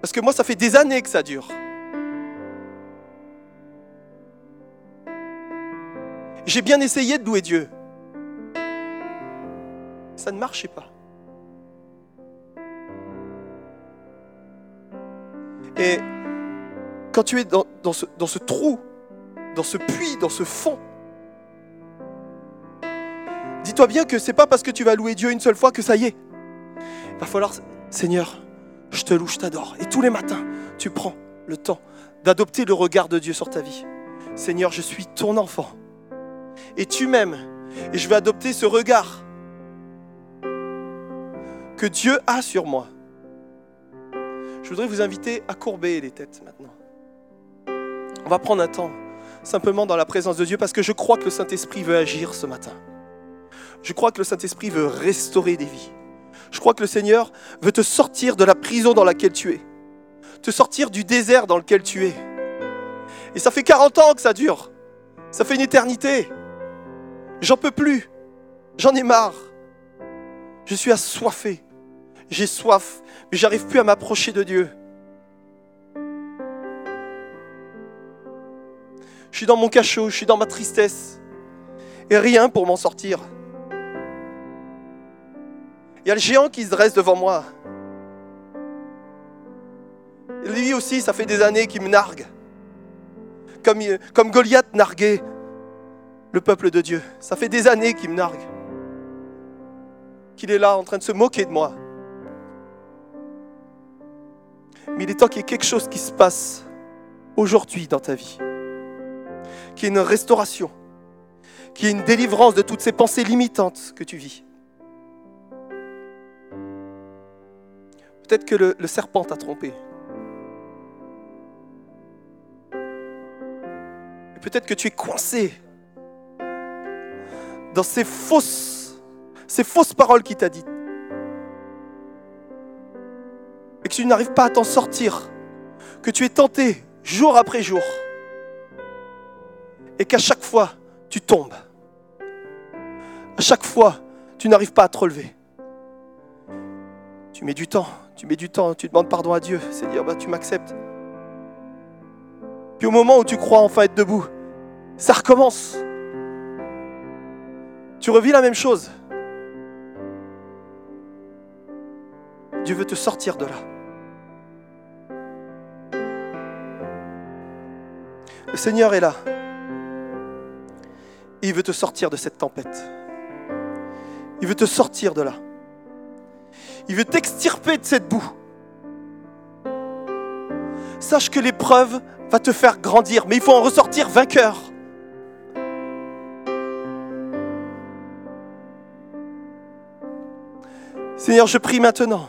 Parce que moi, ça fait des années que ça dure. J'ai bien essayé de louer Dieu. Ça ne marchait pas. Et quand tu es dans, ce, ce trou, dans ce puits, dans ce fond, dis-toi bien que c'est pas parce que tu vas louer Dieu une seule fois que ça y est. Il va falloir, Seigneur, je te loue, je t'adore. Et tous les matins, tu prends le temps d'adopter le regard de Dieu sur ta vie. Seigneur, je suis ton enfant. Et tu m'aimes. Et je vais adopter ce regard que Dieu a sur moi. Je voudrais vous inviter à courber les têtes maintenant. On va prendre un temps simplement dans la présence de Dieu parce que je crois que le Saint-Esprit veut agir ce matin. Je crois que le Saint-Esprit veut restaurer des vies. Je crois que le Seigneur veut te sortir de la prison dans laquelle tu es, te sortir du désert dans lequel tu es. Et ça fait 40 ans que ça dure. Ça fait une éternité. J'en peux plus. J'en ai marre. Je suis assoiffé. J'ai soif, mais j'arrive plus à m'approcher de Dieu. Je suis dans mon cachot, je suis dans ma tristesse. Et rien pour m'en sortir. Il y a le géant qui se dresse devant moi. lui aussi, ça fait des années qu'il me nargue. Comme, comme Goliath narguait le peuple de Dieu. Ça fait des années qu'il me nargue. Qu'il est là en train de se moquer de moi. Mais il est temps qu'il y ait quelque chose qui se passe aujourd'hui dans ta vie. Qu'il y ait une restauration. Qu'il y ait une délivrance de toutes ces pensées limitantes que tu vis. Peut-être que le, serpent t'a trompé. peut-être que tu es coincé dans ces fausses, paroles qu'il t'a dites. Et que tu n'arrives pas à t'en sortir. Que tu es tenté jour après jour. Et qu'à chaque fois, tu tombes. À chaque fois, tu n'arrives pas à te relever. Tu mets du temps, tu mets du temps, tu demandes pardon à Dieu, c'est dire bah, tu m'acceptes. Puis au moment où tu crois enfin être debout, ça recommence. Tu revis la même chose. Dieu veut te sortir de là. Le Seigneur est là. il veut te sortir de cette tempête. Il veut te sortir de là. Il veut t'extirper de cette boue. Sache que l'épreuve va te faire grandir, mais il faut en ressortir vainqueur. Seigneur, je prie maintenant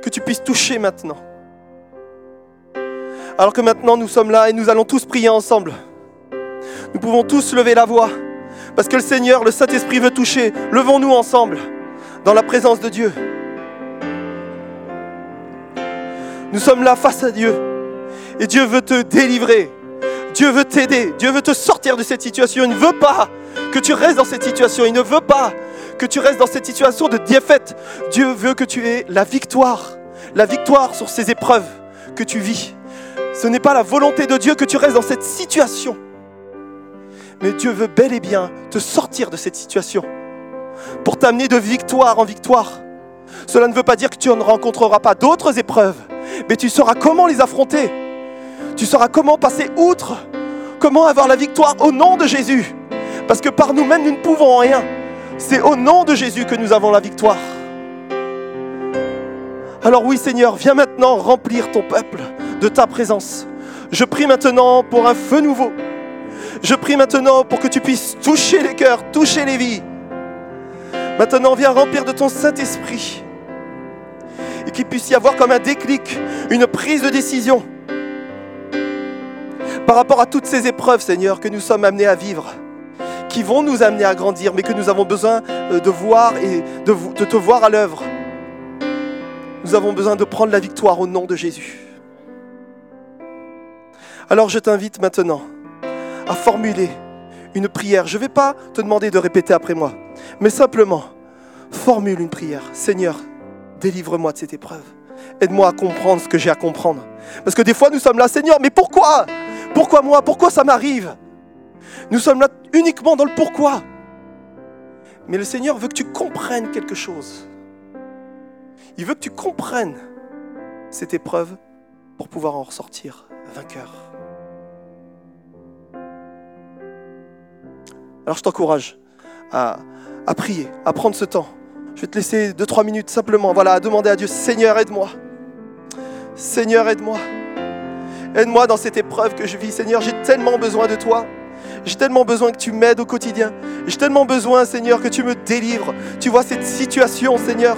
que tu puisses toucher maintenant. Alors que maintenant nous sommes là et nous allons tous prier ensemble. Nous pouvons tous lever la voix parce que le Seigneur, le Saint-Esprit veut toucher. Levons-nous ensemble dans la présence de Dieu. Nous sommes là face à Dieu. Et Dieu veut te délivrer. Dieu veut t'aider. Dieu veut te sortir de cette situation. Il ne veut pas que tu restes dans cette situation. Il ne veut pas que tu restes dans cette situation de défaite. Dieu veut que tu aies la victoire. La victoire sur ces épreuves que tu vis. Ce n'est pas la volonté de Dieu que tu restes dans cette situation. Mais Dieu veut bel et bien te sortir de cette situation pour t'amener de victoire en victoire. Cela ne veut pas dire que tu ne rencontreras pas d'autres épreuves, mais tu sauras comment les affronter. Tu sauras comment passer outre, comment avoir la victoire au nom de Jésus. Parce que par nous-mêmes, nous ne pouvons rien. C'est au nom de Jésus que nous avons la victoire. Alors oui Seigneur, viens maintenant remplir ton peuple de ta présence. Je prie maintenant pour un feu nouveau. Je prie maintenant pour que tu puisses toucher les cœurs, toucher les vies. Maintenant, viens remplir de ton Saint-Esprit. Et qu'il puisse y avoir comme un déclic, une prise de décision par rapport à toutes ces épreuves, Seigneur, que nous sommes amenés à vivre, qui vont nous amener à grandir, mais que nous avons besoin euh, de voir et de, de te voir à l'œuvre. Nous avons besoin de prendre la victoire au nom de Jésus. Alors je t'invite maintenant à formuler une prière. Je ne vais pas te demander de répéter après moi, mais simplement formule une prière. Seigneur, délivre-moi de cette épreuve. Aide-moi à comprendre ce que j'ai à comprendre. Parce que des fois, nous sommes là, Seigneur, mais pourquoi? Pourquoi moi? Pourquoi ça m'arrive? Nous sommes là uniquement dans le pourquoi. Mais le Seigneur veut que tu comprennes quelque chose. Il veut que tu comprennes cette épreuve pour pouvoir en ressortir vainqueur. Alors je t'encourage à, prier, à prendre ce temps. Je vais te laisser 2-3 minutes simplement, voilà, à demander à Dieu, Seigneur, aide-moi. Seigneur, aide-moi. Aide-moi dans cette épreuve que je vis. Seigneur, j'ai tellement besoin de toi. J'ai tellement besoin que tu m'aides au quotidien. J'ai tellement besoin, Seigneur, que tu me délivres. Tu vois cette situation, Seigneur,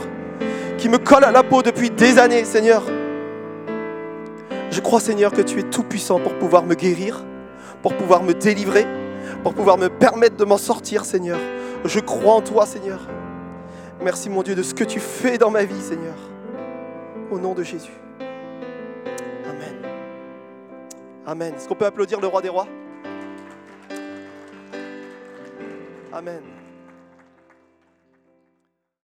qui me colle à la peau depuis des années, Seigneur. Je crois, Seigneur, que tu es tout puissant pour pouvoir me guérir, pour pouvoir me délivrer, pour pouvoir me permettre de m'en sortir, Seigneur. Je crois en toi, Seigneur. Merci, mon Dieu, de ce que tu fais dans ma vie, Seigneur. Au nom de Jésus. Amen. Amen. Est-ce qu'on peut applaudir le roi des rois? Amen.